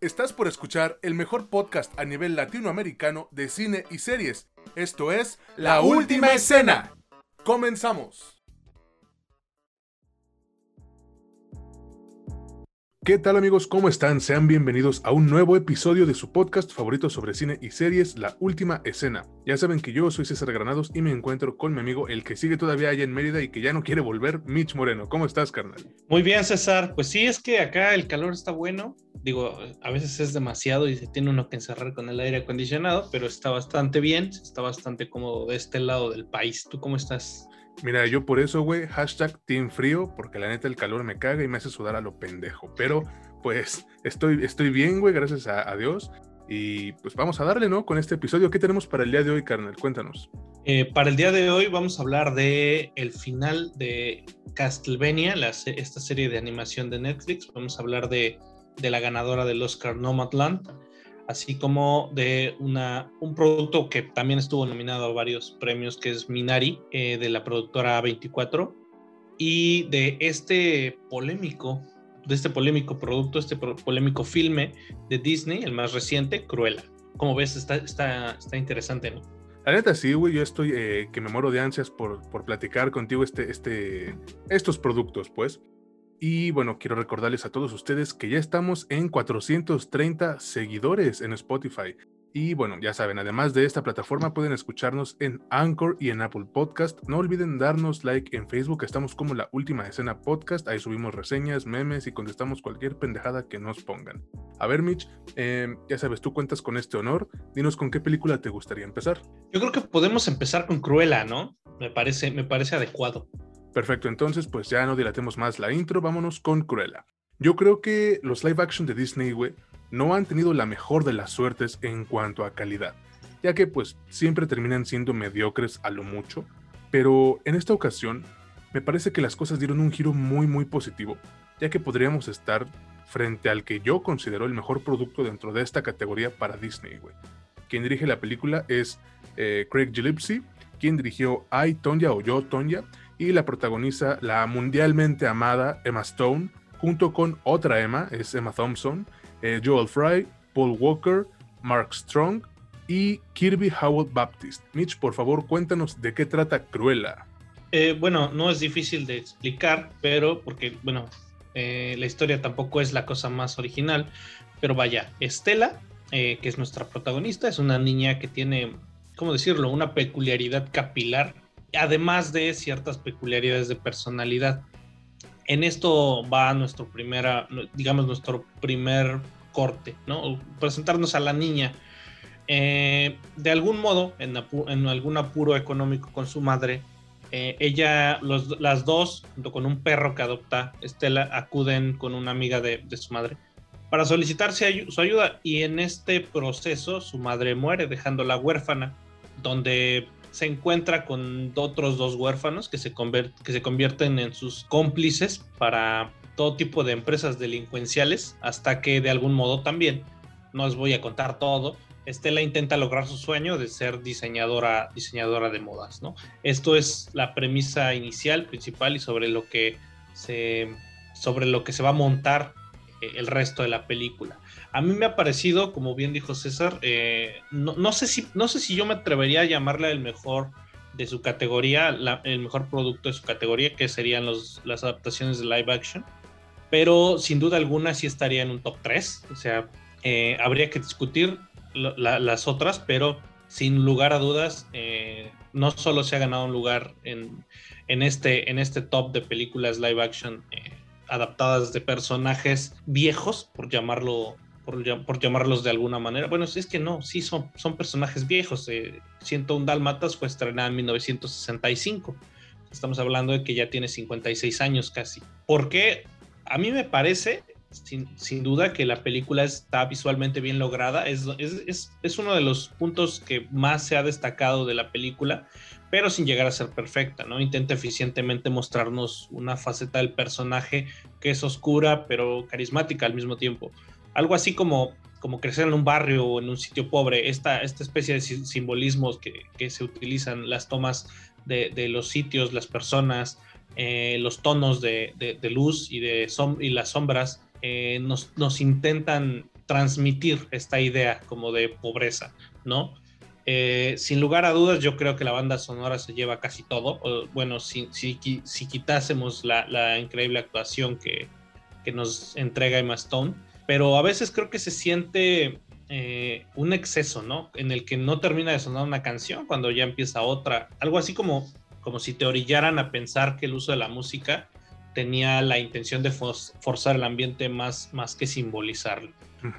Estás por escuchar el mejor podcast a nivel latinoamericano de cine y series. Esto es La Última Escena. Comenzamos. ¿Qué tal amigos? ¿Cómo están? Sean bienvenidos a un nuevo episodio de su podcast favorito sobre cine y series, La Última Escena. Ya saben que yo soy César Granados y me encuentro con mi amigo, el que sigue todavía allá en Mérida y que ya no quiere volver, Mitch Moreno. ¿Cómo estás, carnal? Muy bien, César. Pues sí, es que acá el calor está bueno. Digo, a veces es demasiado y se tiene uno que encerrar con el aire acondicionado, pero está bastante bien, está bastante cómodo de este lado del país. ¿Tú cómo estás? Mira, yo por eso, güey, hashtag Team Frío, porque la neta el calor me caga y me hace sudar a lo pendejo. Pero, pues, estoy, estoy bien, güey, gracias a, Dios. Y pues vamos a darle, ¿no? Con este episodio. ¿Qué tenemos para el día de hoy, carnal? Cuéntanos. Eh, para el día de hoy vamos a hablar de el final de Castlevania, esta serie de animación de Netflix. Vamos a hablar de, de la ganadora del Oscar Nomadland así como de una, un producto que también estuvo nominado a varios premios, que es Minari, eh, de la productora 24, y de este polémico, de este polémico producto, este polémico filme de Disney, el más reciente, Cruella. Como ves, está, está, está interesante, ¿no? La neta sí, güey, yo estoy eh, que me muero de ansias por, por platicar contigo este, este, estos productos, pues. Y bueno, quiero recordarles a todos ustedes que ya estamos en 430 seguidores en Spotify. Y bueno, ya saben, además de esta plataforma pueden escucharnos en Anchor y en Apple Podcast. No olviden darnos like en Facebook, estamos como la última escena podcast. Ahí subimos reseñas, memes y contestamos cualquier pendejada que nos pongan. A ver, Mitch, em, ya sabes, tú cuentas con este honor. Dinos con qué película te gustaría empezar. Yo creo que podemos empezar con Cruella, ¿no? Me parece, me parece adecuado. Perfecto, entonces pues ya no dilatemos más la intro, vámonos con Cruella. Yo creo que los live action de Disney, no han tenido la mejor de las suertes en cuanto a calidad, ya que pues siempre terminan siendo mediocres a lo mucho, pero en esta ocasión me parece que las cosas dieron un giro muy muy positivo, ya que podríamos estar frente al que yo considero el mejor producto dentro de esta categoría para Disney. Quien dirige la película es eh, Craig Gillespie, quien dirigió I, Tonya o Yo, Tonya, y la protagoniza la mundialmente amada Emma Stone, junto con otra Emma, es Emma Thompson, eh, Joel Fry, Paul Walker, Mark Strong y Kirby Howell Baptist. Mitch, por favor, cuéntanos de qué trata Cruella. Eh, bueno, no es difícil de explicar, pero porque, bueno, eh, la historia tampoco es la cosa más original, pero vaya, Estela, que es nuestra protagonista, es una niña que tiene, ¿cómo decirlo?, una peculiaridad capilar además de ciertas peculiaridades de personalidad. En esto va nuestro primera, digamos, nuestro primer corte, ¿no? Presentarnos a la niña. Eh, de algún modo, en, algún apuro económico con su madre, eh, ella, las dos, junto con un perro que adopta Estela, acuden con una amiga de, de su madre para solicitar su ayuda y en este proceso su madre muere dejándola huérfana, donde se encuentra con otros dos huérfanos que se, que se convierten en sus cómplices para todo tipo de empresas delincuenciales, hasta que de algún modo también, no os voy a contar todo, Estela intenta lograr su sueño de ser diseñadora, diseñadora de modas, ¿no? Esto es la premisa inicial, principal y sobre lo que se, sobre lo que se va a montar eh, el resto de la película. A mí me ha parecido, como bien dijo César, eh, no, sé si, no sé si yo me atrevería a llamarle el mejor de su categoría, el mejor producto de su categoría, que serían las adaptaciones de live action, pero sin duda alguna sí estaría en un top 3, o sea, eh, habría que discutir las otras, pero sin lugar a dudas, eh, no solo se ha ganado un lugar en, en, este, en este top de películas live action adaptadas de personajes viejos, por llamarlo por, llamarlos de alguna manera. Bueno, es que no, sí son, son personajes viejos. Eh, 101 Dálmatas fue estrenada en 1965. Estamos hablando de que ya tiene 56 años casi. Porque a mí me parece, sin, sin duda, que la película está visualmente bien lograda. Es, es, es, uno de los puntos que más se ha destacado de la película, pero sin llegar a ser perfecta, ¿no? Intenta eficientemente mostrarnos una faceta del personaje que es oscura, pero carismática al mismo tiempo algo así como, como crecer en un barrio o en un sitio pobre, esta, esta especie de simbolismos que, que se utilizan, las tomas de, de los sitios, las personas, eh, los tonos de, de, luz y, de y las sombras, eh, nos, nos, intentan transmitir esta idea como de pobreza, ¿no? Eh, sin lugar a dudas, yo creo que la banda sonora se lleva casi todo. bueno, si, si, si quitásemos la, la, increíble actuación que, que, nos entrega Emma Stone, pero a veces creo que se siente eh, un exceso, ¿no? En el que no termina de sonar una canción cuando ya empieza otra. Algo así como, como si te orillaran a pensar que el uso de la música tenía la intención de forzar el ambiente más, más que simbolizarlo.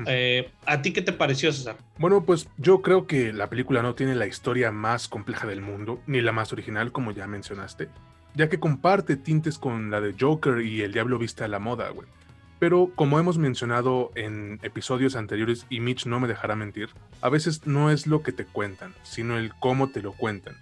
Eh, ¿A ti qué te pareció, César? Bueno, pues yo creo que la película no tiene la historia más compleja del mundo, ni la más original, como ya mencionaste, ya que comparte tintes con la de Joker y El Diablo Vista a la Moda, güey. Pero como hemos mencionado en episodios anteriores, y Mitch no me dejará mentir, a veces no es lo que te cuentan, sino el cómo te lo cuentan.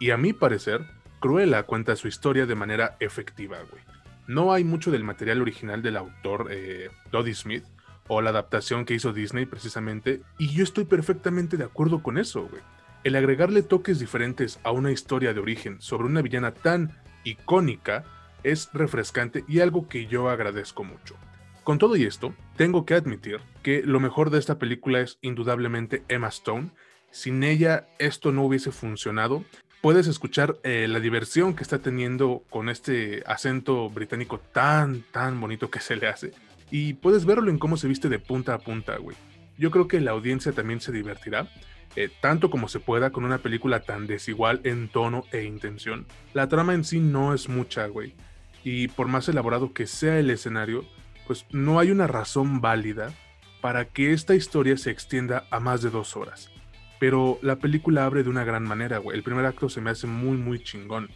Y a mi parecer, Cruella cuenta su historia de manera efectiva, güey. No hay mucho del material original del autor eh, Smith, o la adaptación que hizo Disney precisamente, y yo estoy perfectamente de acuerdo con eso, güey. El agregarle toques diferentes a una historia de origen sobre una villana tan icónica es refrescante y algo que yo agradezco mucho. Con todo y esto, tengo que admitir que lo mejor de esta película es indudablemente Emma Stone. Sin ella esto no hubiese funcionado. Puedes escuchar eh, la diversión que está teniendo con este acento británico tan, tan bonito que se le hace. Y puedes verlo en cómo se viste de punta a punta, güey. Yo creo que la audiencia también se divertirá, eh, tanto como se pueda con una película tan desigual en tono e intención. La trama en sí no es mucha, güey. Y por más elaborado que sea el escenario, pues no hay una razón válida para que esta historia se extienda a más de dos horas. Pero la película abre de una gran manera, güey. El primer acto se me hace muy, muy chingón.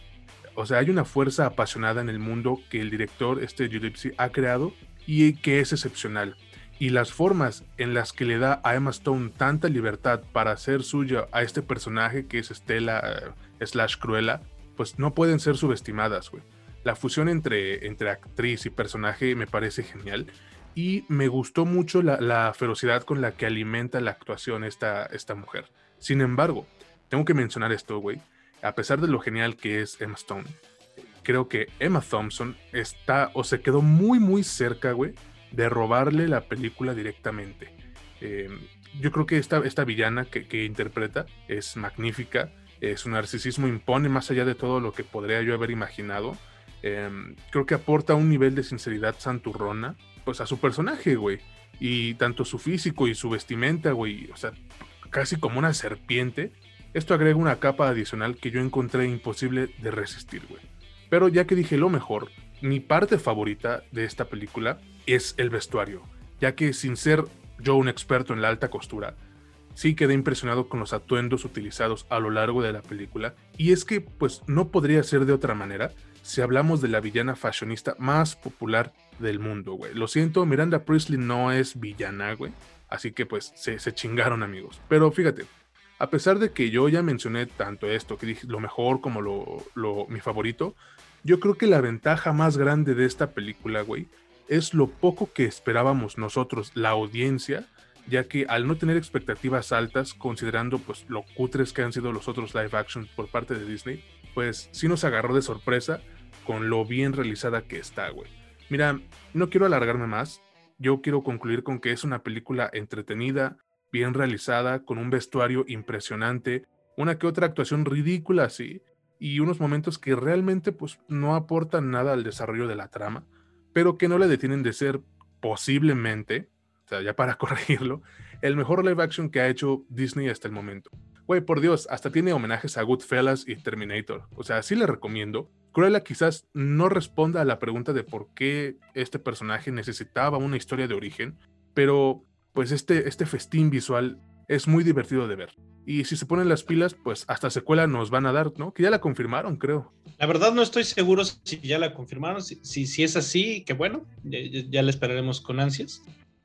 O sea, hay una fuerza apasionada en el mundo que el director, este Gypsy, ha creado y que es excepcional. Y las formas en las que le da a Emma Stone tanta libertad para hacer suya a este personaje que es Estela eh, slash Cruella, pues no pueden ser subestimadas, güey. La fusión entre, entre actriz y personaje me parece genial y me gustó mucho la, ferocidad con la que alimenta la actuación esta, esta mujer. Sin embargo, tengo que mencionar esto, güey. A pesar de lo genial que es Emma Stone, creo que Emma Thompson está o se quedó muy, muy cerca, güey, de robarle la película directamente. Em, yo creo que esta, esta villana que, interpreta es magnífica, su narcisismo impone más allá de todo lo que podría yo haber imaginado. Em, creo que aporta un nivel de sinceridad santurrona, pues a su personaje, güey. Y tanto su físico y su vestimenta, güey, o sea, casi como una serpiente. Esto agrega una capa adicional que yo encontré imposible de resistir, güey. Pero ya que dije lo mejor, mi parte favorita de esta película es el vestuario, ya que sin ser yo un experto en la alta costura, sí quedé impresionado con los atuendos utilizados a lo largo de la película, y es que pues no podría ser de otra manera si hablamos de la villana fashionista más popular del mundo, güey. Lo siento, Miranda Priestley no es villana, güey. Así que pues se, chingaron amigos. Pero fíjate, a pesar de que yo ya mencioné tanto esto, que dije lo mejor como lo, mi favorito, yo creo que la ventaja más grande de esta película, güey, es lo poco que esperábamos nosotros, la audiencia, ya que al no tener expectativas altas, considerando pues lo cutres que han sido los otros live action por parte de Disney, pues sí nos agarró de sorpresa con lo bien realizada que está, güey. Mira, no quiero alargarme más, yo quiero concluir con que es una película entretenida, bien realizada, con un vestuario impresionante, una que otra actuación ridícula, sí, y unos momentos que realmente pues no aportan nada al desarrollo de la trama, pero que no le detienen de ser posiblemente, o sea, ya para corregirlo, el mejor live action que ha hecho Disney hasta el momento. Güey, por Dios, hasta tiene homenajes a Goodfellas y Terminator. O sea, sí le recomiendo. Cruella quizás no responda a la pregunta de por qué este personaje necesitaba una historia de origen, pero pues este, este festín visual es muy divertido de ver. Y si se ponen las pilas, pues hasta secuela nos van a dar, ¿no? Que ya la confirmaron, creo. La verdad no estoy seguro si ya la confirmaron. Si, si, es así, que bueno, ya, la esperaremos con ansias.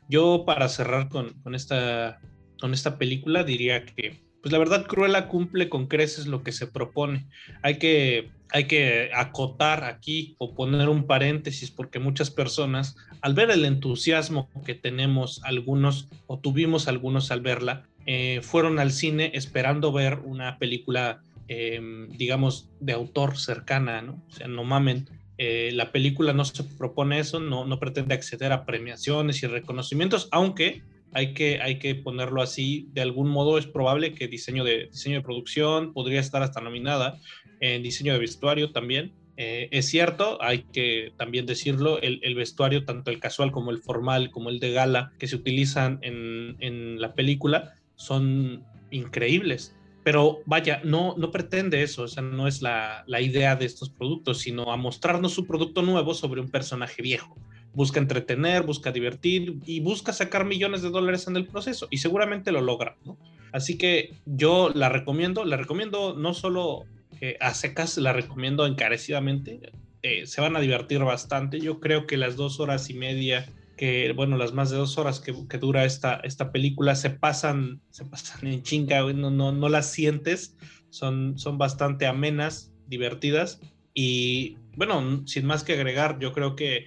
Yo para cerrar con, con, esta, con esta película diría que, pues la verdad Cruella cumple con creces lo que se propone. Hay que, hay que acotar aquí o poner un paréntesis porque muchas personas, al ver el entusiasmo que tenemos algunos o tuvimos algunos al verla, eh, fueron al cine esperando ver una película, em, digamos, de autor cercana, ¿no? O sea, no mamen. Eh, la película no se propone eso, no, no pretende acceder a premiaciones y reconocimientos, aunque hay que, hay que ponerlo así. De algún modo es probable que diseño de, diseño de producción podría estar hasta nominada, en diseño de vestuario también. Eh, es cierto, hay que también decirlo, el, vestuario, tanto el casual como el formal, como el de gala, que se utilizan en, en la película, son increíbles. Pero vaya, no, no pretende eso, o sea, no es la, la idea de estos productos, sino a mostrarnos un producto nuevo sobre un personaje viejo busca entretener, busca divertir y busca sacar millones de dólares en el proceso y seguramente lo logra, ¿no? Así que yo la recomiendo, la recomiendo no solo eh, a secas, la recomiendo encarecidamente, eh, se van a divertir bastante, yo creo que las dos horas y media que, bueno, las más de dos horas que, que dura esta, esta película se pasan, se pasan en chinga, no, no, no las sientes, son, son bastante amenas, divertidas y bueno, sin más que agregar, yo creo que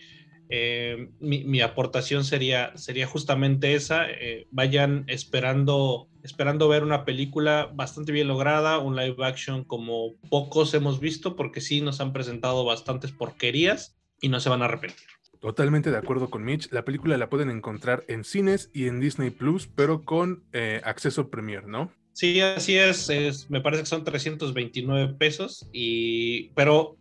eh, mi, aportación sería, sería justamente esa. Eh, vayan esperando, esperando ver una película bastante bien lograda, un live action como pocos hemos visto, porque sí nos han presentado bastantes porquerías y no se van a arrepentir. Totalmente de acuerdo con Mitch. La película la pueden encontrar en cines y en Disney Plus, pero con eh, acceso Premier, ¿no? Sí, así es, Me parece que son 329 pesos, y, pero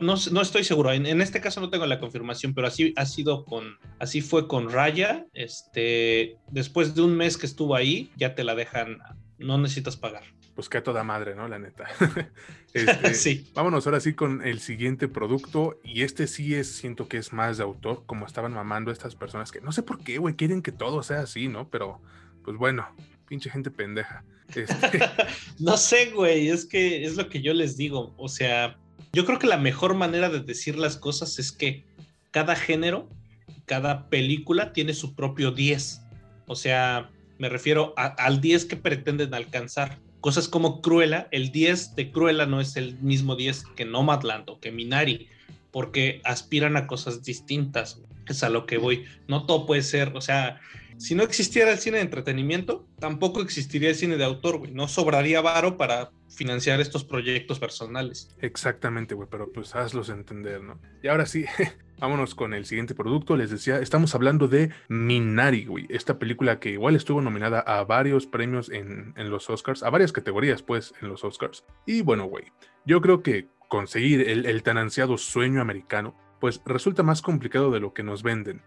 no, estoy seguro. En, este caso no tengo la confirmación, pero así ha sido con, así fue con Raya. Este, después de un mes que estuvo ahí, ya te la dejan, no necesitas pagar. Pues que a toda madre, ¿no? La neta. Este, sí. Vámonos ahora sí con el siguiente producto. Y este sí es, siento que es más de autor, como estaban mamando estas personas que no sé por qué, güey, quieren que todo sea así, ¿no? Pero, pues bueno, pinche gente pendeja. Este, no sé, güey, es que es lo que yo les digo. O sea, yo creo que la mejor manera de decir las cosas es que cada género, cada película tiene su propio 10. O sea, me refiero al 10 que pretenden alcanzar. Cosas como Cruella, el 10 de Cruella no es el mismo 10 que Nomadland o que Minari, porque aspiran a cosas distintas. Es a lo que voy. No todo puede ser, o sea, si no existiera el cine de entretenimiento, tampoco existiría el cine de autor, güey. No sobraría varo para financiar estos proyectos personales. Exactamente, güey, pero pues hazlos entender, ¿no? Y ahora sí, vámonos con el siguiente producto. Les decía, estamos hablando de Minari, güey. Esta película que igual estuvo nominada a varios premios en, los Oscars, a varias categorías, pues, en los Oscars. Y bueno, güey, yo creo que conseguir el, el tan ansiado sueño americano, pues resulta más complicado de lo que nos venden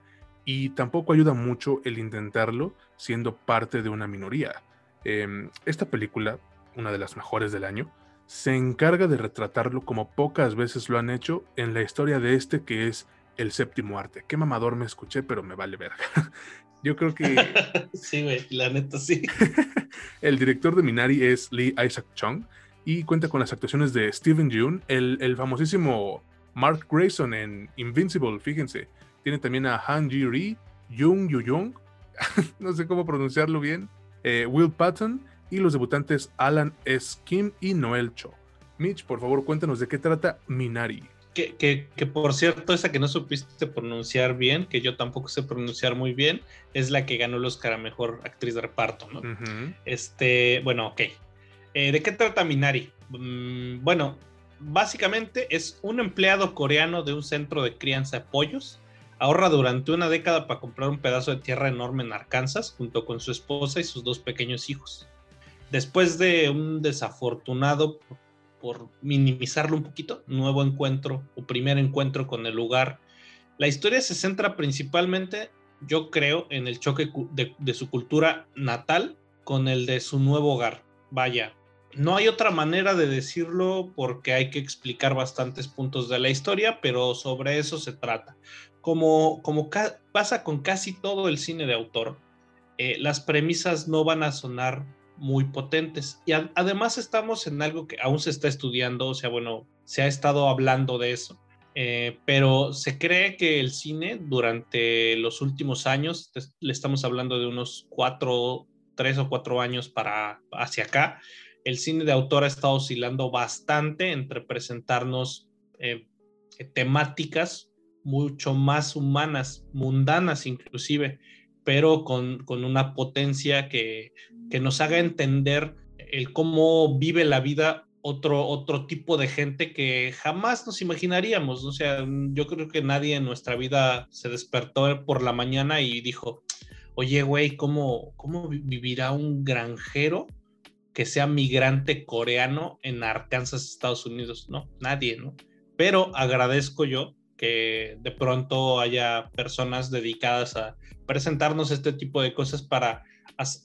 y tampoco ayuda mucho el intentarlo siendo parte de una minoría. Em, esta película, una de las mejores del año, se encarga de retratarlo como pocas veces lo han hecho en la historia de este que es el séptimo arte. Qué mamador me escuché, pero me vale verga. Yo creo que... sí, güey, la neta sí. el director de Minari es Lee Isaac Chung y cuenta con las actuaciones de Steven Yeun, el, el famosísimo Mark Grayson en Invincible, fíjense, tiene también a Han Ji Ri, Jung Yu Jung, no sé cómo pronunciarlo bien, eh, Will Patton y los debutantes Alan S. Kim y Noel Cho. Mitch, por favor, cuéntanos de qué trata Minari. Que, que, por cierto, esa que no supiste pronunciar bien, que yo tampoco sé pronunciar muy bien, es la que ganó el Oscar a Mejor Actriz de Reparto, ¿no? Este, bueno, ok. Eh, ¿De qué trata Minari? Mm, bueno, básicamente es un empleado coreano de un centro de crianza de pollos Ahorra durante una década para comprar un pedazo de tierra enorme en Arkansas junto con su esposa y sus dos pequeños hijos. Después de un desafortunado, por minimizarlo un poquito, nuevo encuentro o primer encuentro con el lugar, la historia se centra principalmente, yo creo, en el choque de, de su cultura natal con el de su nuevo hogar. Vaya, no hay otra manera de decirlo porque hay que explicar bastantes puntos de la historia, pero sobre eso se trata como, como pasa con casi todo el cine de autor, eh, las premisas no van a sonar muy potentes. Y además estamos en algo que aún se está estudiando, o sea, bueno, se ha estado hablando de eso. Eh, pero se cree que el cine durante los últimos años, le estamos hablando de unos cuatro, tres o cuatro años para hacia acá, el cine de autor ha estado oscilando bastante entre presentarnos eh, temáticas mucho más humanas, mundanas inclusive, pero con, una potencia que, nos haga entender el cómo vive la vida otro, otro tipo de gente que jamás nos imaginaríamos. O sea, yo creo que nadie en nuestra vida se despertó por la mañana y dijo, oye, güey, ¿cómo, ¿cómo vivirá un granjero que sea migrante coreano en Arkansas, Estados Unidos? No, nadie, ¿no? Pero agradezco yo que de pronto haya personas dedicadas a presentarnos este tipo de cosas para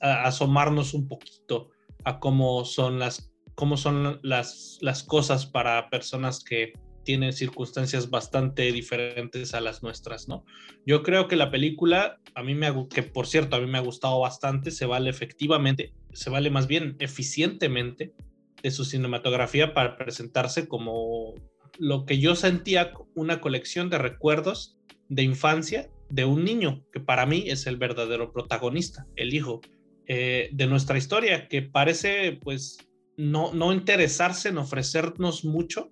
asomarnos un poquito a cómo son las cómo son las, las cosas para personas que tienen circunstancias bastante diferentes a las nuestras, ¿no? Yo creo que la película, a mí me que por cierto, a mí me ha gustado bastante, se vale efectivamente, se vale más bien eficientemente de su cinematografía para presentarse como lo que yo sentía una colección de recuerdos de infancia de un niño, que para mí es el verdadero protagonista, el hijo eh, de nuestra historia, que parece pues no, no interesarse en ofrecernos mucho,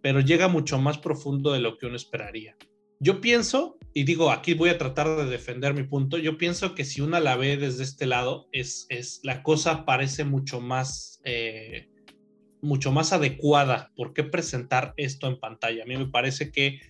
pero llega mucho más profundo de lo que uno esperaría. Yo pienso, y digo, aquí voy a tratar de defender mi punto, yo pienso que si una la ve desde este lado, es, es la cosa parece mucho más, eh, mucho más adecuada. ¿Por qué presentar esto en pantalla? A mí me parece que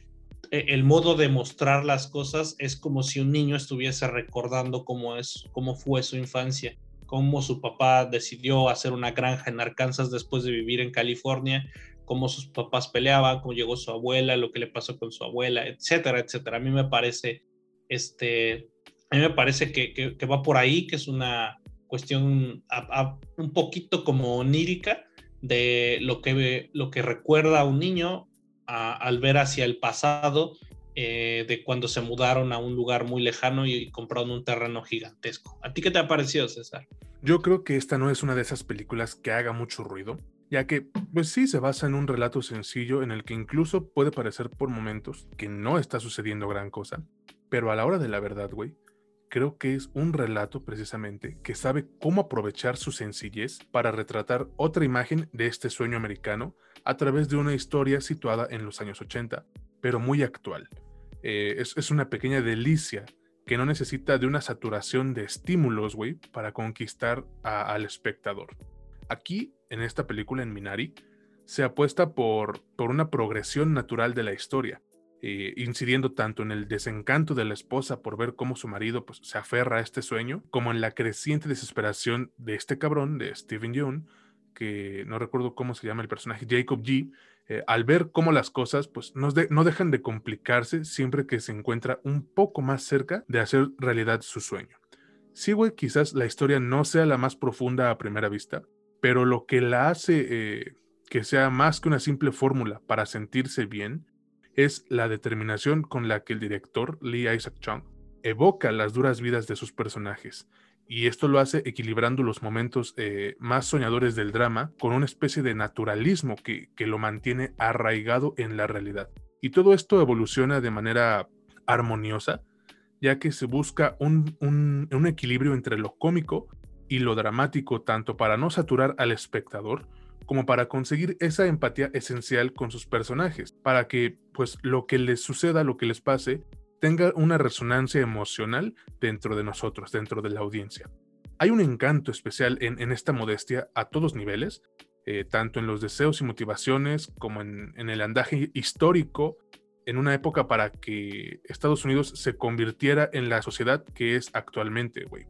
eh, el modo de mostrar las cosas es como si un niño estuviese recordando cómo es, cómo fue su infancia cómo su papá decidió hacer una granja en Arkansas después de vivir en California, cómo sus papás peleaban, cómo llegó su abuela, lo que le pasó con su abuela, etcétera, etcétera. A mí me parece, este, a mí me parece que, que, va por ahí, que es una cuestión un poquito como onírica de lo que, lo que recuerda a un niño al ver hacia el pasado eh, de cuando se mudaron a un lugar muy lejano y, compraron un terreno gigantesco. ¿A ti qué te ha parecido, César? Yo creo que esta no es una de esas películas que haga mucho ruido, ya que, pues sí, se basa en un relato sencillo en el que incluso puede parecer por momentos que no está sucediendo gran cosa, pero a la hora de la verdad, güey, creo que es un relato precisamente que sabe cómo aprovechar su sencillez para retratar otra imagen de este sueño americano a través de una historia situada en los años 80, pero muy actual, eh, es, una pequeña delicia que no necesita de una saturación de estímulos, güey, para conquistar al espectador. Aquí, en esta película, en Minari, se apuesta por, por una progresión natural de la historia, eh, incidiendo tanto en el desencanto de la esposa por ver cómo su marido pues, se aferra a este sueño, como en la creciente desesperación de este cabrón, de Steven Yeun, que no recuerdo cómo se llama el personaje, Jacob G., eh, al ver cómo las cosas pues, no, no dejan de complicarse siempre que se encuentra un poco más cerca de hacer realidad su sueño. Sí, quizás la historia no sea la más profunda a primera vista, pero lo que la hace eh, que sea más que una simple fórmula para sentirse bien es la determinación con la que el director Lee Isaac Chung evoca las duras vidas de sus personajes y esto lo hace equilibrando los momentos eh, más soñadores del drama con una especie de naturalismo que, lo mantiene arraigado en la realidad. Y todo esto evoluciona de manera armoniosa, ya que se busca un, un, equilibrio entre lo cómico y lo dramático, tanto para no saturar al espectador, como para conseguir esa empatía esencial con sus personajes, para que pues lo que les suceda, lo que les pase, tenga una resonancia emocional dentro de nosotros, dentro de la audiencia. Hay un encanto especial en, esta modestia a todos niveles, eh, tanto en los deseos y motivaciones como en, el andaje histórico en una época para que Estados Unidos se convirtiera en la sociedad que es actualmente, güey.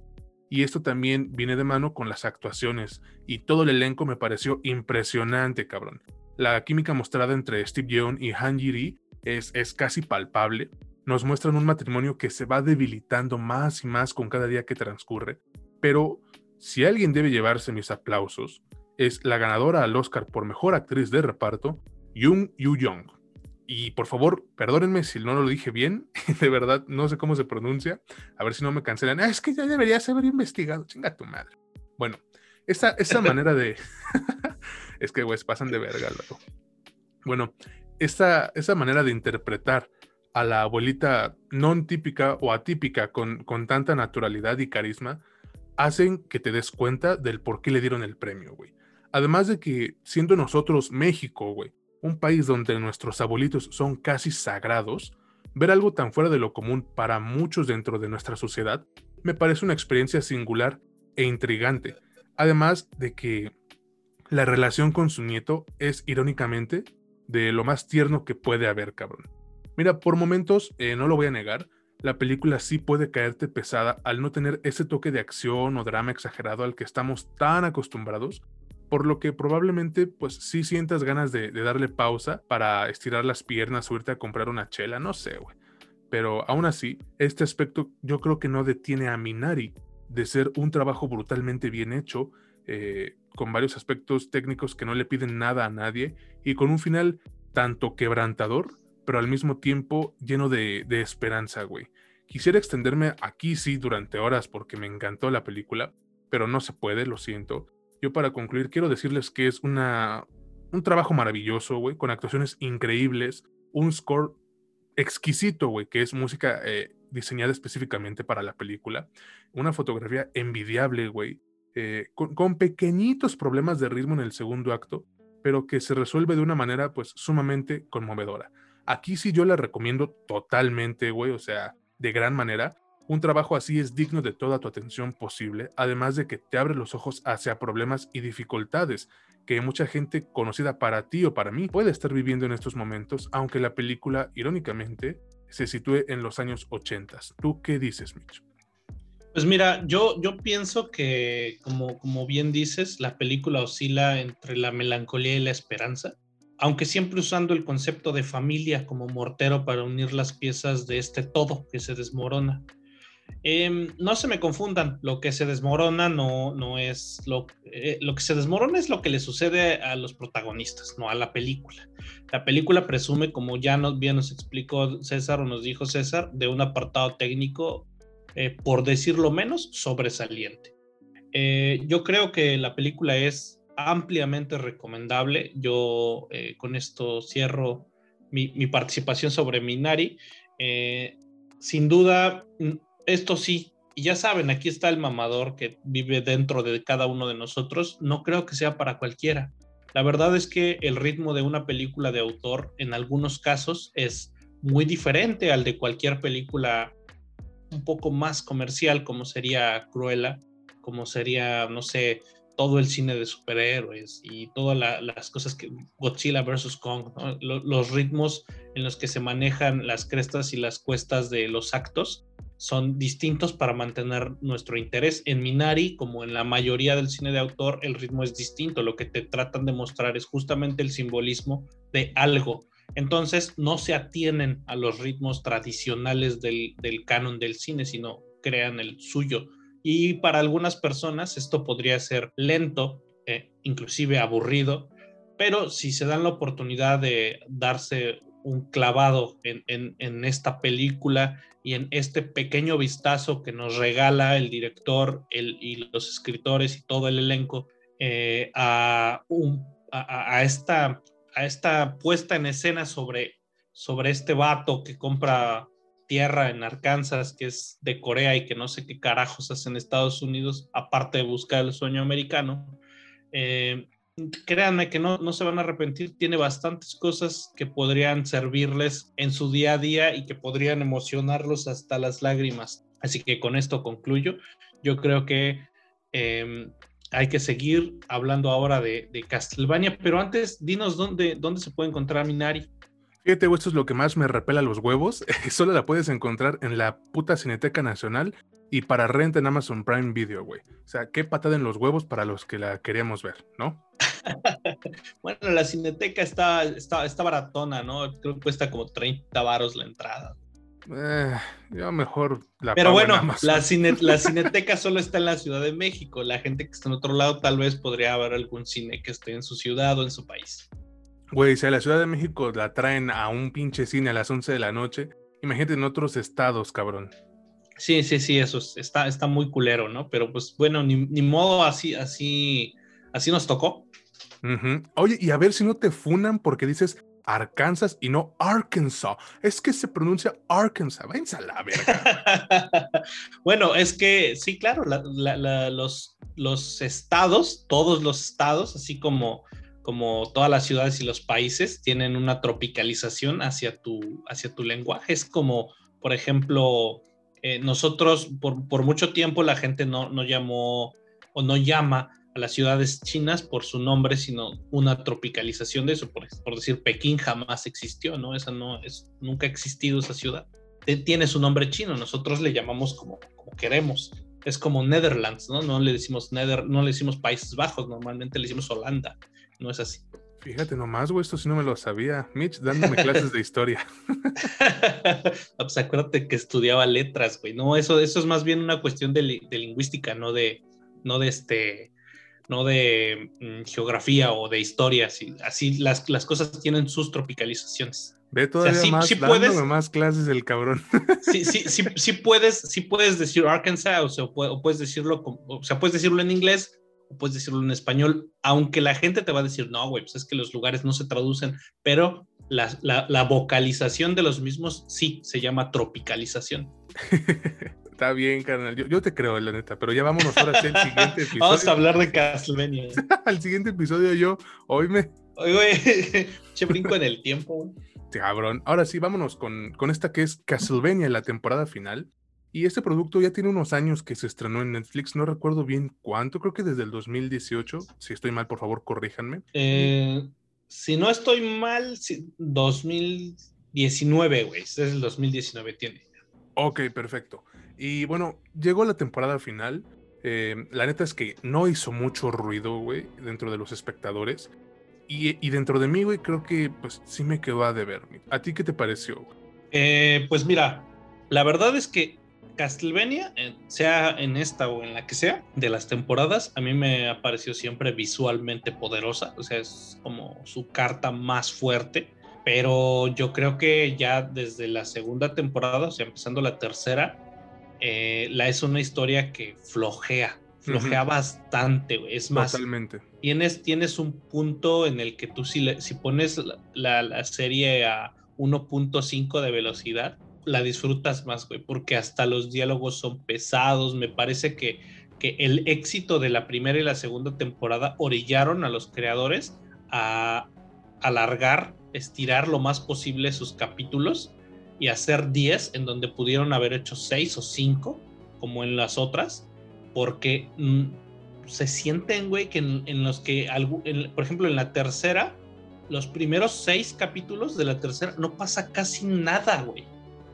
Y esto también viene de mano con las actuaciones y todo el elenco me pareció impresionante, cabrón. La química mostrada entre Steve Yeun y Han Jiri es, es casi palpable nos muestran un matrimonio que se va debilitando más y más con cada día que transcurre. Pero si alguien debe llevarse mis aplausos, es la ganadora al Oscar por Mejor Actriz de Reparto, Jung Yu Young. Y por favor, perdónenme si no lo dije bien, de verdad no sé cómo se pronuncia, a ver si no me cancelan. Ah, es que ya debería haber investigado, chinga tu madre. Bueno, esa, esa manera de... es que, güey, pasan de verga luego. Bueno, esa, esa manera de interpretar a la abuelita non típica o atípica con, con tanta naturalidad y carisma hacen que te des cuenta del por qué le dieron el premio, güey. Además de que, siendo nosotros México, güey, un país donde nuestros abuelitos son casi sagrados, ver algo tan fuera de lo común para muchos dentro de nuestra sociedad me parece una experiencia singular e intrigante. Además de que la relación con su nieto es, irónicamente, de lo más tierno que puede haber, cabrón. Mira, por momentos, eh, no lo voy a negar, la película sí puede caerte pesada al no tener ese toque de acción o drama exagerado al que estamos tan acostumbrados, por lo que probablemente pues sí sientas ganas de, darle pausa para estirar las piernas o irte a comprar una chela, no sé, güey. Pero aún así, este aspecto yo creo que no detiene a Minari de ser un trabajo brutalmente bien hecho, eh, con varios aspectos técnicos que no le piden nada a nadie y con un final tanto quebrantador pero al mismo tiempo lleno de, esperanza, güey. Quisiera extenderme aquí sí durante horas porque me encantó la película, pero no se puede, lo siento. Yo para concluir quiero decirles que es una, un trabajo maravilloso, güey, con actuaciones increíbles, un score exquisito, güey, que es música eh, diseñada específicamente para la película, una fotografía envidiable, güey, eh, con, con, pequeñitos problemas de ritmo en el segundo acto, pero que se resuelve de una manera pues sumamente conmovedora. Aquí sí yo la recomiendo totalmente, güey, o sea, de gran manera. Un trabajo así es digno de toda tu atención posible, además de que te abre los ojos hacia problemas y dificultades que mucha gente conocida para ti o para mí puede estar viviendo en estos momentos, aunque la película, irónicamente, se sitúe en los años 80. ¿Tú qué dices, Mitch? Pues mira, yo, yo pienso que, como, como bien dices, la película oscila entre la melancolía y la esperanza aunque siempre usando el concepto de familia como mortero para unir las piezas de este todo que se desmorona. Em, no se me confundan, lo que se desmorona no, no es lo, eh, lo que se desmorona es lo que le sucede a los protagonistas, no a la película. La película presume, como ya nos, bien nos explicó César o nos dijo César, de un apartado técnico, eh, por decirlo menos, sobresaliente. Eh, yo creo que la película es ampliamente recomendable. Yo con esto cierro mi, participación sobre Minari. Sin duda, esto sí, y ya saben, aquí está el mamador que vive dentro de cada uno de nosotros. No creo que sea para cualquiera. La verdad es que el ritmo de una película de autor en algunos casos es muy diferente al de cualquier película un poco más comercial como sería Cruella, como sería, no sé, todo el cine de superhéroes y todas las cosas que Godzilla vs. Kong, los ritmos en los que se manejan las crestas y las cuestas de los actos son distintos para mantener nuestro interés. En Minari, como en la mayoría del cine de autor, el ritmo es distinto. Lo que te tratan de mostrar es justamente el simbolismo de algo. Entonces, no se atienen a los ritmos tradicionales del, del canon del cine, sino crean el suyo y para algunas personas esto podría ser lento, eh, inclusive aburrido, pero si se dan la oportunidad de darse un clavado en, esta película y en este pequeño vistazo que nos regala el director y los escritores y todo el elenco eh, a, a, esta, a esta puesta en escena sobre, sobre este vato que compra tierra en Arkansas, que es de Corea y que no sé qué carajos hacen Estados Unidos, aparte de buscar el sueño americano. Eh, créanme que no, no se van a arrepentir, tiene bastantes cosas que podrían servirles en su día a día y que podrían emocionarlos hasta las lágrimas. Así que con esto concluyo. Yo creo que em, hay que seguir hablando ahora de, de, Castlevania, pero antes dinos dónde, dónde se puede encontrar Minari. Fíjate, esto es lo que más me repela los huevos. Solo la puedes encontrar en la puta Cineteca Nacional y para renta en Amazon Prime Video, güey. O sea, qué patada en los huevos para los que la queríamos ver, ¿no? bueno, la Cineteca está, está, está baratona, ¿no? Creo que cuesta como 30 varos la entrada. Eh, yo mejor la Pero bueno, la, la Cineteca solo está en la Ciudad de México. La gente que está en otro lado tal vez podría haber algún cine que esté en su ciudad o en su país. Güey, si a la Ciudad de México la traen a un pinche cine a las 11 de la noche, imagínate en otros estados, cabrón. Sí, sí, sí, eso está, está muy culero, ¿no? Pero pues bueno, ni, modo, así, así, así nos tocó. Oye, y a ver si no te funan porque dices Arkansas y no Arkansas. Es que se pronuncia Arkansas. Váyanse a la verga. bueno, es que sí, claro, los, los estados, todos los estados, así como como todas las ciudades y los países tienen una tropicalización hacia tu, hacia tu lenguaje. Es como, por ejemplo, eh, nosotros por, mucho tiempo la gente no, no llamó o no llama a las ciudades chinas por su nombre, sino una tropicalización de eso. Por, por decir, Pekín jamás existió, ¿no? Esa no es, nunca ha existido esa ciudad. tiene su nombre chino, nosotros le llamamos como, como queremos. Es como Netherlands, ¿no? No le decimos Nether, no le decimos Países Bajos, normalmente le decimos Holanda. No es así. Fíjate nomás, güey, esto sí no me lo sabía. Mitch dándome clases de historia. pues acuérdate que estudiaba letras, güey. No, eso, eso es más bien una cuestión de, de lingüística, no de, no de este, no de mm, geografía o de historia. Así, así las, las cosas tienen sus tropicalizaciones. Ve todavía más, dándome más clases del cabrón. Sí, sí, sí, sí puedes, sí puedes decir Arkansas, o sea, o puedes decirlo, o sea, puedes decirlo en inglés, o puedes decirlo en español, aunque la gente te va a decir, no, güey, pues es que los lugares no se traducen, pero la, la, la vocalización de los mismos sí se llama tropicalización. Está bien, carnal. Yo, te creo, la neta, pero ya vámonos ahora al siguiente episodio. Vamos a hablar de Castlevania. al siguiente episodio yo, oíme. Oye, güey, che brinco en el tiempo, güey. Cabrón. Ahora sí, vámonos con, con esta que es Castlevania, la temporada final. Y este producto ya tiene unos años que se estrenó en Netflix, no recuerdo bien cuánto, creo que desde el 2018. Si estoy mal, por favor, corríjanme. Eh, si no estoy mal, 2019, güey. Es el 2019 tiene. Ok, perfecto. Y bueno, llegó la temporada final. Eh, la neta es que no hizo mucho ruido, güey, dentro de los espectadores. Y, dentro de mí, güey, creo que pues sí me quedó a deber. ¿A ti qué te pareció? Eh, pues mira, la verdad es que Castlevania, eh, sea en esta o en la que sea, de las temporadas, a mí me ha parecido siempre visualmente poderosa. O sea, es como su carta más fuerte. Pero yo creo que ya desde la segunda temporada, o sea, empezando la tercera, eh, la es una historia que flojea, flojea bastante, Es más, Totalmente. Tienes, tienes un punto en el que tú si, si pones la, serie a 1.5 de velocidad, la disfrutas más, güey, porque hasta los diálogos son pesados. Me parece que, que el éxito de la primera y la segunda temporada orillaron a los creadores a alargar, estirar lo más posible sus capítulos y hacer 10 en donde pudieron haber hecho 6 o 5 como en las otras porque mm, se sienten güey que en, los que por ejemplo en la tercera los primeros 6 capítulos de la tercera no pasa casi nada güey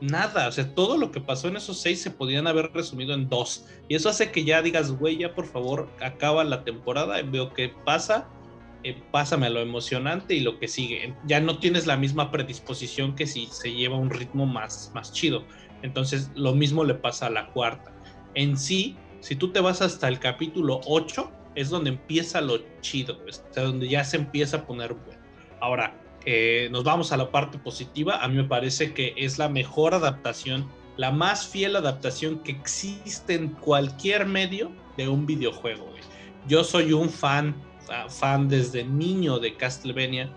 nada o sea todo lo que pasó en esos 6 se podían haber resumido en 2 y eso hace que ya digas güey ya por favor acaba la temporada veo qué pasa eh, pásame lo emocionante y lo que sigue. Ya no tienes la misma predisposición que si se lleva un ritmo más, más chido. Entonces, lo mismo le pasa a la cuarta. En sí, si tú te vas hasta el capítulo 8, es donde empieza lo chido, o sea, donde ya se empieza a poner bueno. Ahora, eh, nos vamos a la parte positiva. A mí me parece que es la mejor adaptación, la más fiel adaptación que existe en cualquier medio de un videojuego. Yo soy un fan fan desde niño de Castlevania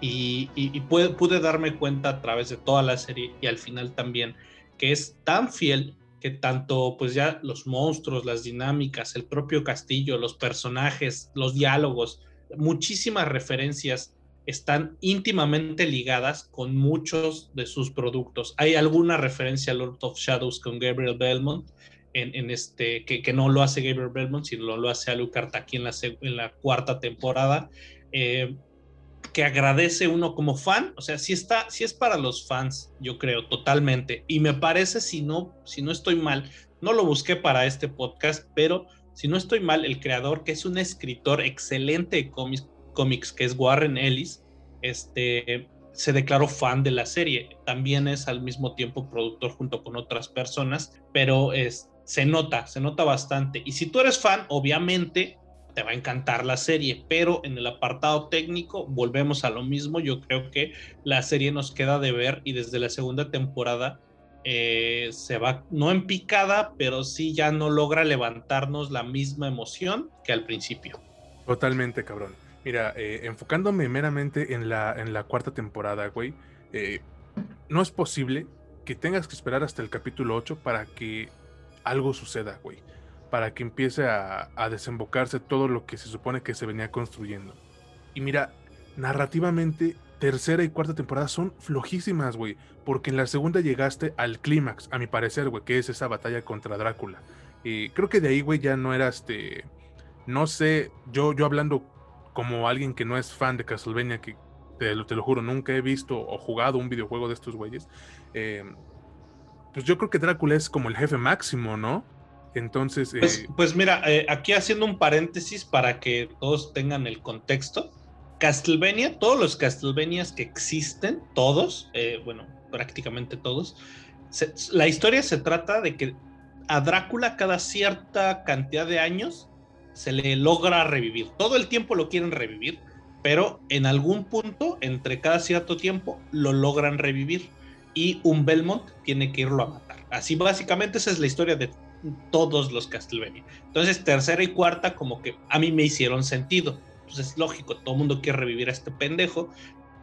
y, pude, darme cuenta a través de toda la serie y al final también que es tan fiel que tanto pues ya los monstruos, las dinámicas, el propio castillo, los personajes, los diálogos, muchísimas referencias están íntimamente ligadas con muchos de sus productos. Hay alguna referencia a Lord of Shadows con Gabriel Belmont, en, este, que, no lo hace Gabriel Belmont, sino lo, hace Alucard aquí en la, en la cuarta temporada, eh, que agradece uno como fan, o sea, si está, si es para los fans, yo creo, totalmente, y me parece, si no, si no estoy mal, no lo busqué para este podcast, pero si no estoy mal, el creador, que es un escritor excelente de cómics, cómics que es Warren Ellis, este, se declaró fan de la serie. También es al mismo tiempo productor junto con otras personas, pero es, se nota, se nota bastante. Y si tú eres fan, obviamente te va a encantar la serie, pero en el apartado técnico volvemos a lo mismo. Yo creo que la serie nos queda de ver y desde la segunda temporada eh, se va, no en picada, pero sí ya no logra levantarnos la misma emoción que al principio. Totalmente, cabrón. Mira, eh, enfocándome meramente en la, en la cuarta temporada, güey, eh, no es posible que tengas que esperar hasta el capítulo 8 para que algo suceda, güey. Para que empiece a, desembocarse todo lo que se supone que se venía construyendo. Y mira, narrativamente, tercera y cuarta temporada son flojísimas, güey. Porque en la segunda llegaste al clímax, a mi parecer, güey, que es esa batalla contra Drácula. Y creo que de ahí, güey, ya no era este. No sé, yo, yo hablando como alguien que no es fan de Castlevania, que te, te lo juro, nunca he visto o jugado un videojuego de estos güeyes. Eh, pues yo creo que Drácula es como el jefe máximo, ¿no? Entonces... Pues, eh, pues mira, eh, aquí haciendo un paréntesis para que todos tengan el contexto. Castlevania, todos los Castlevanias que existen, todos, bueno, prácticamente todos, la historia se trata de que a Drácula cada cierta cantidad de años se le logra revivir. Todo el tiempo lo quieren revivir, pero en algún punto, entre cada cierto tiempo, lo logran revivir y un Belmont tiene que irlo a matar. Así básicamente esa es la historia de todos los Castlevania. Entonces, tercera y cuarta como que a mí me hicieron sentido. Pues es lógico, todo el mundo quiere revivir a este pendejo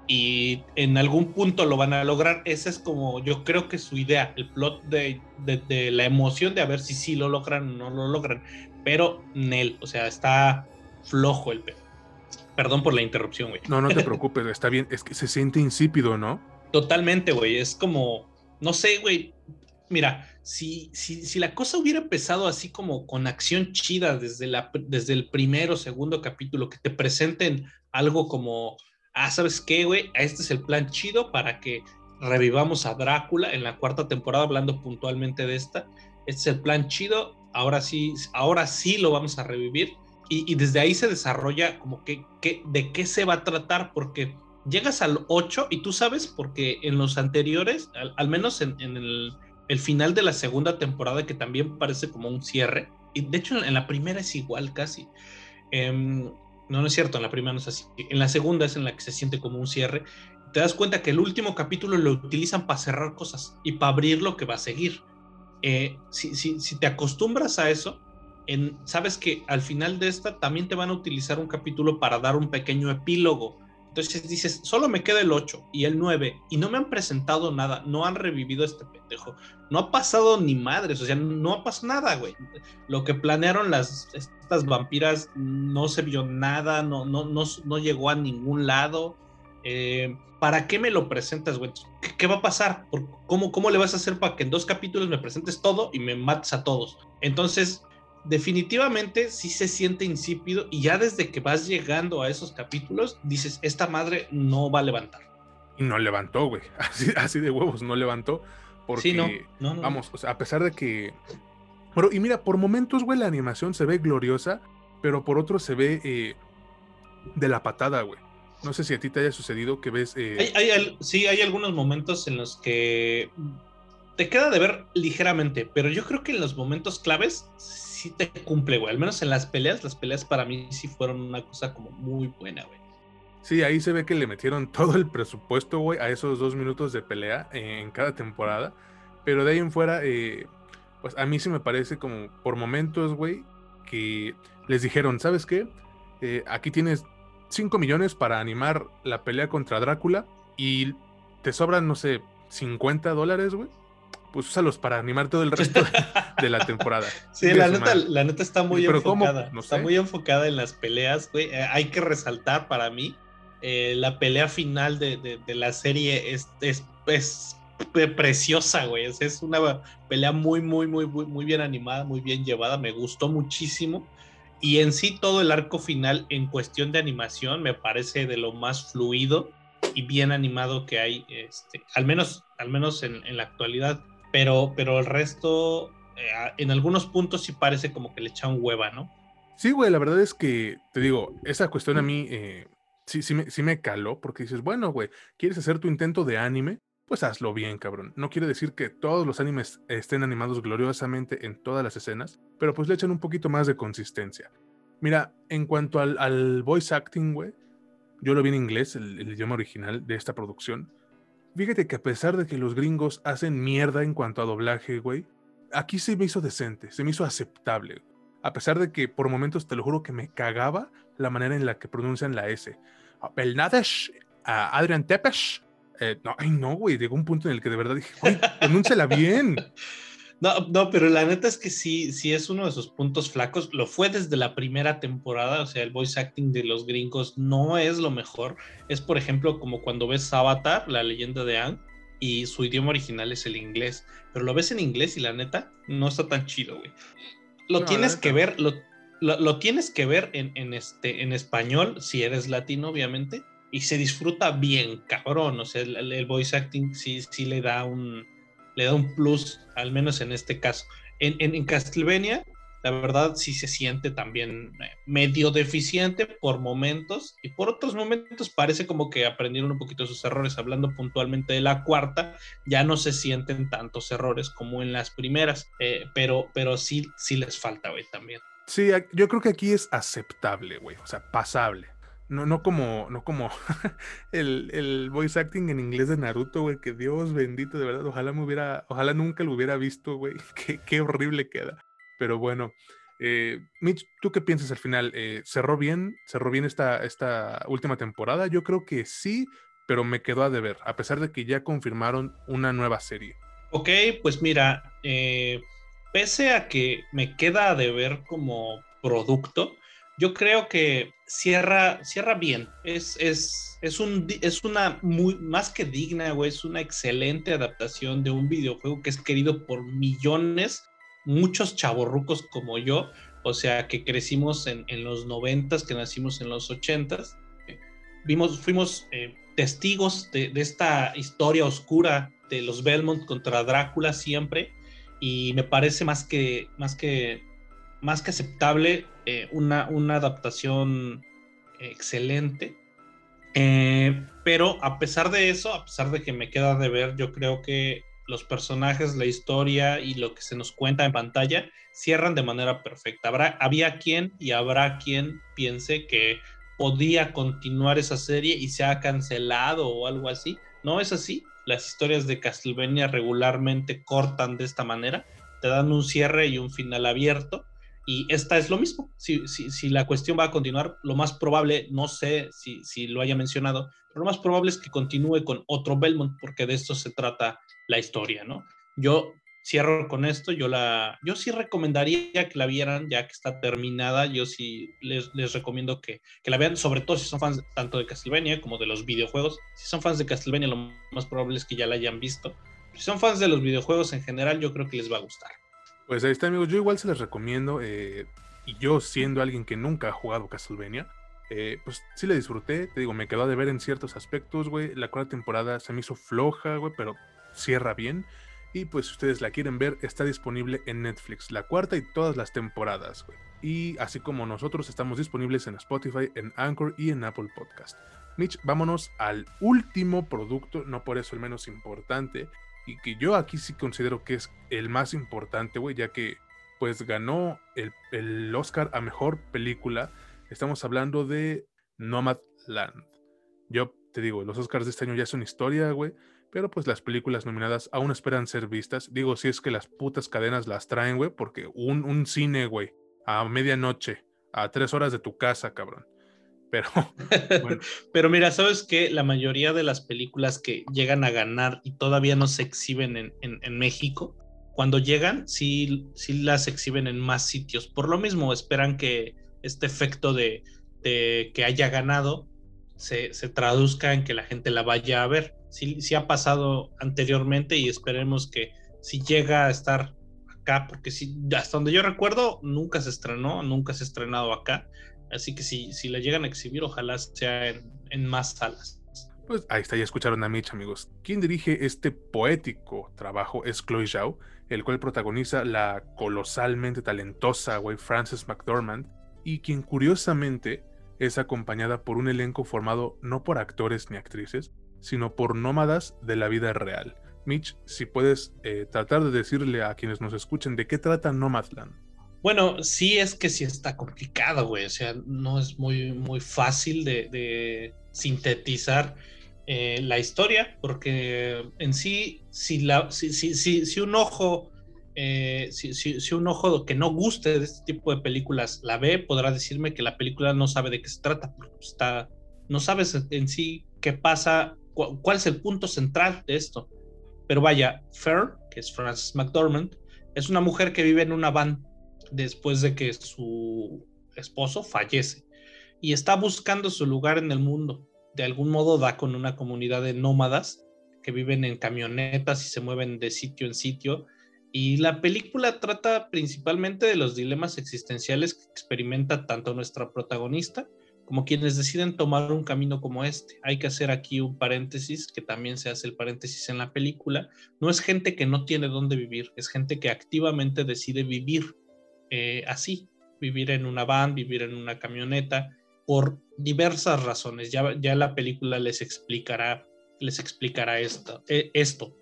y en algún punto lo van a lograr. Esa es como yo creo que su idea, el plot de, de, la emoción de a ver si sí lo logran o no lo logran. Pero Nel, o sea, está flojo el pedo. Perdón por la interrupción, güey. No, no te preocupes, está bien. Es que se siente insípido, ¿no? Totalmente, güey. Es como, no sé, güey. Mira, si, si, si, la cosa hubiera empezado así como con acción chida desde, la, desde el primero o segundo capítulo, que te presenten algo como, ah, ¿sabes qué, güey? Este es el plan chido para que revivamos a Drácula en la cuarta temporada, hablando puntualmente de esta. Este es el plan chido, ahora sí, ahora sí lo vamos a revivir y, desde ahí se desarrolla como que, de qué se va a tratar, porque llegas al 8 y tú sabes porque en los anteriores, al, menos en, el, final de la segunda temporada, que también parece como un cierre, y de hecho en la primera es igual casi. Em, no, no es cierto, en la primera no es así. En la segunda es en la que se siente como un cierre. Te das cuenta que el último capítulo lo utilizan para cerrar cosas y para abrir lo que va a seguir. Eh, si, te acostumbras a eso, sabes que al final de esta también te van a utilizar un capítulo para dar un pequeño epílogo. Entonces dices, solo me queda el 8 y el 9 y no me han presentado nada, no han revivido este pendejo, no ha pasado ni madres, o sea, no ha pasado nada, güey. Lo que planearon las estas vampiras no se vio nada, no, no, no, no llegó a ningún lado. Eh, ¿Para qué me lo presentas, güey? ¿Qué, va a pasar? ¿Cómo, ¿Cómo le vas a hacer para que en dos capítulos me presentes todo y me mates a todos? Entonces, definitivamente sí se siente insípido y ya desde que vas llegando a esos capítulos dices, esta madre no va a levantar. Y no levantó, güey. Así, de huevos, no levantó. Porque, sí, no, vamos, o sea, a pesar de que... Bueno, y mira, por momentos, güey, la animación se ve gloriosa, pero por otros se ve eh, de la patada, güey. No sé si a ti te haya sucedido que ves... Eh, sí, hay algunos momentos en los que te queda de ver ligeramente, pero yo creo que en los momentos claves sí te cumple, güey. Al menos en las peleas, las peleas para mí sí fueron una cosa como muy buena, güey. Sí, ahí se ve que le metieron todo el presupuesto, güey, a esos dos minutos de pelea en cada temporada. Pero de ahí en fuera, eh, pues a mí sí me parece como por momentos, güey, que les dijeron, ¿sabes qué? Eh, aquí tienes 5 millones para animar la pelea contra Drácula y te sobran, no sé, 50 dólares, güey pues úsalos para animar todo el resto de, la temporada. Sí, la neta, la neta, está muy enfocada. Está muy enfocada en las peleas, güey. Eh, hay que resaltar para mí eh, la pelea final de, la serie es, es, preciosa, güey. Es, una pelea muy, muy, muy, muy, muy bien animada, muy bien llevada. Me gustó muchísimo. Y en sí todo el arco final en cuestión de animación me parece de lo más fluido y bien animado que hay, este, al menos, al menos en, en la actualidad pero, pero el resto, eh, en algunos puntos sí parece como que le echan hueva, ¿no? Sí, güey, la verdad es que, te digo, esa cuestión a mí eh, sí, sí, me, sí me caló, porque dices, bueno, güey, ¿quieres hacer tu intento de anime? Pues hazlo bien, cabrón. No quiere decir que todos los animes estén animados gloriosamente en todas las escenas, pero pues le echan un poquito más de consistencia. Mira, en cuanto al, voice acting, güey, yo lo vi en inglés, el, idioma original de esta producción, Fíjate que a pesar de que los gringos hacen mierda en cuanto a doblaje, güey, aquí se me hizo decente, se me hizo aceptable. A pesar de que por momentos te lo juro que me cagaba la manera en la que pronuncian la S. Belnadesh, Adrian Tepesh. Eh, no, ay, no, güey. Llegó un punto en el que de verdad dije, güey, pronúnciala bien. No, no, pero la neta es que sí, sí es uno de sus puntos flacos. Lo fue desde la primera temporada, o sea, el voice acting de los gringos no es lo mejor. Es, por ejemplo, como cuando ves Avatar, la leyenda de Anne, y su idioma original es el inglés. Pero lo ves en inglés y la neta no está tan chido, güey. Lo tienes que ver, lo, tienes que ver en, este, en español, si eres latino, obviamente, y se disfruta bien, cabrón. O sea, el, voice acting sí, sí le da un le da un plus, al menos en este caso. En, en, Castlevania, la verdad sí se siente también eh, medio deficiente por momentos y por otros momentos parece como que aprendieron un poquito sus errores. Hablando puntualmente de la cuarta, ya no se sienten tantos errores como en las primeras, eh, pero, pero sí, sí les falta, güey, también. Sí, yo creo que aquí es aceptable, güey, o sea, pasable. No, no como, no como el, el, voice acting en inglés de Naruto, güey, que Dios bendito, de verdad, ojalá me hubiera, ojalá nunca lo hubiera visto, güey, qué, qué horrible queda. Pero bueno, eh, Mitch, ¿tú qué piensas al final? Eh, ¿Cerró bien? ¿Cerró bien esta, esta última temporada? Yo creo que sí, pero me quedó a deber, a pesar de que ya confirmaron una nueva serie. Ok, pues mira, eh, pese a que me queda a deber como producto, yo creo que cierra, cierra bien. Es, es, es, un, es una muy, más que digna, güey, es una excelente adaptación de un videojuego que es querido por millones, muchos chavorrucos como yo, o sea, que crecimos en, en los noventas, que nacimos en los ochentas. Vimos, fuimos eh, testigos de, de esta historia oscura de los Belmont contra Drácula siempre, y me parece más que, más que más que aceptable, eh, una, una, adaptación excelente. Eh, pero a pesar de eso, a pesar de que me queda de ver, yo creo que los personajes, la historia y lo que se nos cuenta en pantalla cierran de manera perfecta. Habrá, había quien y habrá quien piense que podía continuar esa serie y se ha cancelado o algo así. No es así. Las historias de Castlevania regularmente cortan de esta manera, te dan un cierre y un final abierto y esta es lo mismo. Si, la cuestión va a continuar, lo más probable, no sé si, lo haya mencionado, pero lo más probable es que continúe con otro Belmont, porque de esto se trata la historia, ¿no? Yo cierro con esto, yo, la, yo sí recomendaría que la vieran ya que está terminada, yo sí les, les recomiendo que, que, la vean, sobre todo si son fans tanto de Castlevania como de los videojuegos. Si son fans de Castlevania, lo más probable es que ya la hayan visto. Si son fans de los videojuegos en general, yo creo que les va a gustar. Pues ahí está, amigos. Yo igual se les recomiendo. Eh, y yo, siendo alguien que nunca ha jugado Castlevania, eh, pues sí le disfruté. Te digo, me quedó de ver en ciertos aspectos, güey. La cuarta temporada se me hizo floja, güey, pero cierra bien. Y pues si ustedes la quieren ver, está disponible en Netflix, la cuarta y todas las temporadas, güey. Y así como nosotros estamos disponibles en Spotify, en Anchor y en Apple Podcast. Mitch, vámonos al último producto, no por eso el menos importante, y que yo aquí sí considero que es el más importante, güey, ya que pues ganó el, el, Oscar a Mejor Película. Estamos hablando de Nomadland. Yo te digo, los Oscars de este año ya son historia, güey, pero pues las películas nominadas aún esperan ser vistas. Digo, si es que las putas cadenas las traen, güey, porque un, un cine, güey, a medianoche, a tres horas de tu casa, cabrón pero, pero mira, sabes que la mayoría de las películas que llegan a ganar y todavía no se exhiben en, en, México, cuando llegan, sí, sí las exhiben en más sitios. Por lo mismo, esperan que este efecto de, de que haya ganado se, se, traduzca en que la gente la vaya a ver. Sí, sí ha pasado anteriormente y esperemos que si llega a estar acá, porque si, hasta donde yo recuerdo, nunca se estrenó, nunca se ha estrenado acá. Así que si, si la llegan a exhibir, ojalá sea en, más salas. Pues ahí está, ya escucharon a Mitch, amigos. Quien dirige este poético trabajo es Chloe Zhao, el cual protagoniza la colosalmente talentosa güey Frances McDormand, y quien curiosamente es acompañada por un elenco formado no por actores ni actrices, sino por nómadas de la vida real. Mitch, si puedes eh, tratar de decirle a quienes nos escuchen de qué trata Nomadland. Bueno, sí es que sí está complicado, güey. O sea, no es muy, muy fácil de, sintetizar eh, la historia, porque en sí, si, la, si, si, si, un ojo, eh, si, un ojo que no guste de este tipo de películas la ve, podrá decirme que la película no sabe de qué se trata, porque está, no sabes en sí qué pasa, cuál es el punto central de esto. Pero vaya, Fern, que es Frances McDormand, es una mujer que vive en una van después de que su esposo fallece y está buscando su lugar en el mundo. De algún modo da con una comunidad de nómadas que viven en camionetas y se mueven de sitio en sitio. Y la película trata principalmente de los dilemas existenciales que experimenta tanto nuestra protagonista como quienes deciden tomar un camino como este. Hay que hacer aquí un paréntesis, que también se hace el paréntesis en la película. No es gente que no tiene dónde vivir, es gente que activamente decide vivir eh, así, vivir en una van, vivir en una camioneta, por diversas razones. Ya, ya la película les explicará, les explicará esto. Eh, esto.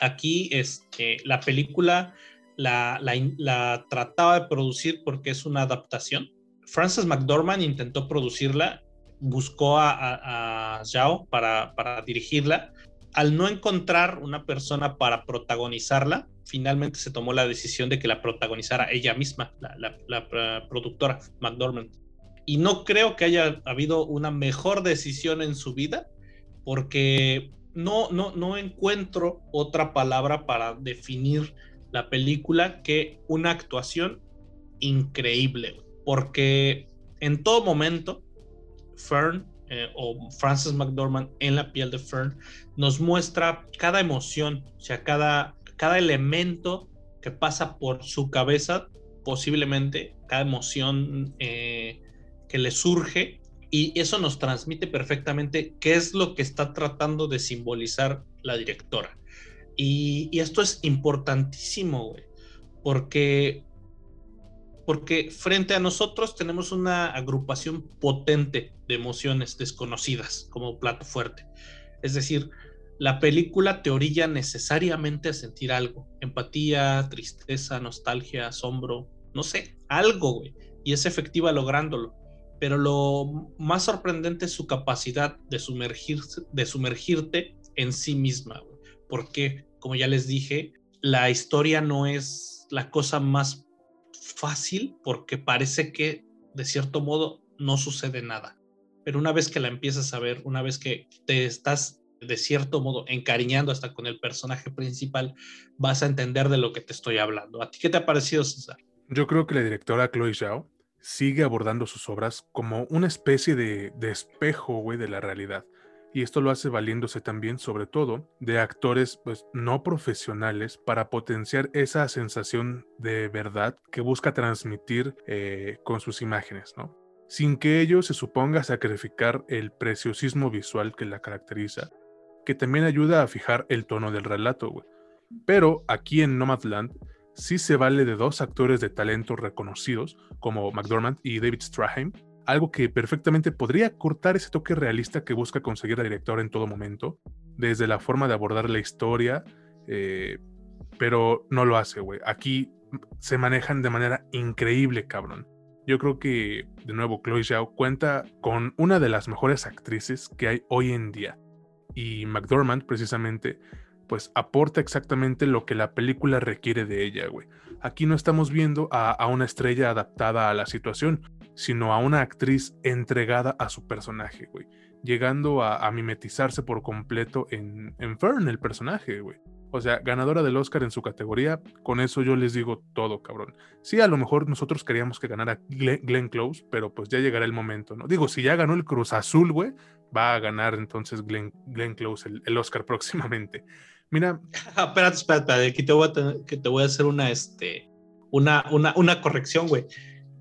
Aquí este, la película la, la trataba de producir porque es una adaptación Frances McDormand intentó producirla, buscó a, a, Zhao para, dirigirla. Al no encontrar una persona para protagonizarla, finalmente se tomó la decisión de que la protagonizara ella misma, la, productora McDormand. Y no creo que haya habido una mejor decisión en su vida, porque no, no, no encuentro otra palabra para definir la película que una actuación increíble porque en todo momento Fern eh, o Frances McDormand en la piel de Fern nos muestra cada emoción, o sea, cada, cada elemento que pasa por su cabeza, posiblemente cada emoción eh, que le surge, y eso nos transmite perfectamente qué es lo que está tratando de simbolizar la directora. Y, y esto es importantísimo, güey, porque porque frente a nosotros tenemos una agrupación potente de emociones desconocidas como plato fuerte. Es decir, la película te orilla necesariamente a sentir algo, empatía, tristeza, nostalgia, asombro, no sé, algo, güey, y es efectiva lográndolo. Pero lo más sorprendente es su capacidad de, sumergirse, de sumergirte en sí misma, porque, como ya les dije, la historia no es la cosa más fácil porque parece que de cierto modo no sucede nada. Pero una vez que la empiezas a ver, una vez que te estás de cierto modo encariñando hasta con el personaje principal, vas a entender de lo que te estoy hablando. ¿A ti qué te ha parecido, César? Yo creo que la directora Chloe Zhao sigue abordando sus obras como una especie de, de espejo, güey, de la realidad y esto lo hace valiéndose también, sobre todo, de actores pues, no profesionales para potenciar esa sensación de verdad que busca transmitir eh, con sus imágenes, ¿no? Sin que ello se suponga sacrificar el preciosismo visual que la caracteriza, que también ayuda a fijar el tono del relato, Pero aquí en Nomadland sí se vale de dos actores de talento reconocidos, como McDormand y David Straheim, algo que perfectamente podría cortar ese toque realista que busca conseguir la directora en todo momento, desde la forma de abordar la historia, eh, pero no lo hace, güey. Aquí se manejan de manera increíble, cabrón. Yo creo que, de nuevo, Chloe Zhao cuenta con una de las mejores actrices que hay hoy en día. Y McDormand, precisamente, pues aporta exactamente lo que la película requiere de ella, güey. Aquí no estamos viendo a, a una estrella adaptada a la situación, sino a una actriz entregada a su personaje, güey. Llegando a, mimetizarse por completo en, en Fern, el personaje, güey. O sea, ganadora del Oscar en su categoría, con eso yo les digo todo, cabrón. Sí, a lo mejor nosotros queríamos que ganara Glenn, Close, pero pues ya llegará el momento, ¿no? Digo, si ya ganó el Cruz Azul, güey, va a ganar entonces Glenn, Glenn Close el, Oscar próximamente. Mira. Espérate, espérate, aquí te voy a, que te voy a hacer una, este, una, una, una corrección, güey.